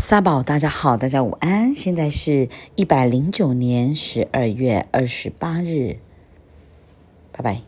萨宝大家好大家午安。现在是一百零九年十二月二十八日。拜拜。